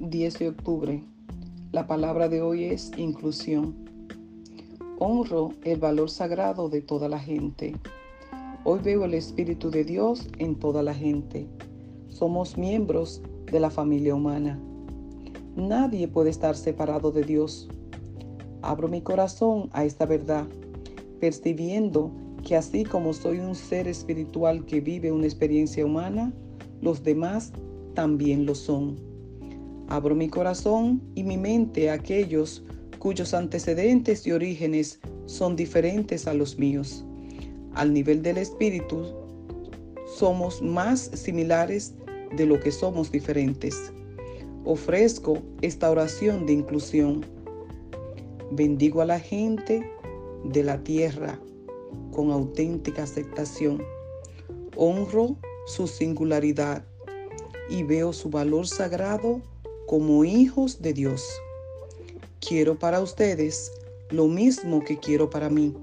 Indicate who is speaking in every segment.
Speaker 1: 10 de octubre. La palabra de hoy es inclusión. Honro el valor sagrado de toda la gente. Hoy veo el Espíritu de Dios en toda la gente. Somos miembros de la familia humana. Nadie puede estar separado de Dios. Abro mi corazón a esta verdad, percibiendo que así como soy un ser espiritual que vive una experiencia humana, los demás también lo son. Abro mi corazón y mi mente a aquellos cuyos antecedentes y orígenes son diferentes a los míos. Al nivel del espíritu, somos más similares de lo que somos diferentes. Ofrezco esta oración de inclusión. Bendigo a la gente de la tierra con auténtica aceptación. Honro su singularidad y veo su valor sagrado como hijos de Dios. Quiero para ustedes lo mismo que quiero para mí,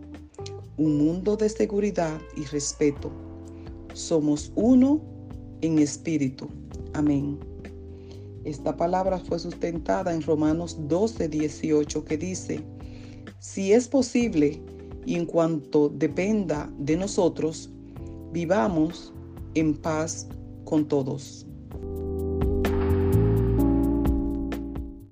Speaker 1: un mundo de seguridad y respeto. Somos uno en espíritu. Amén. Esta palabra fue sustentada en Romanos 12, 18 que dice, si es posible y en cuanto dependa de nosotros, vivamos en paz con todos.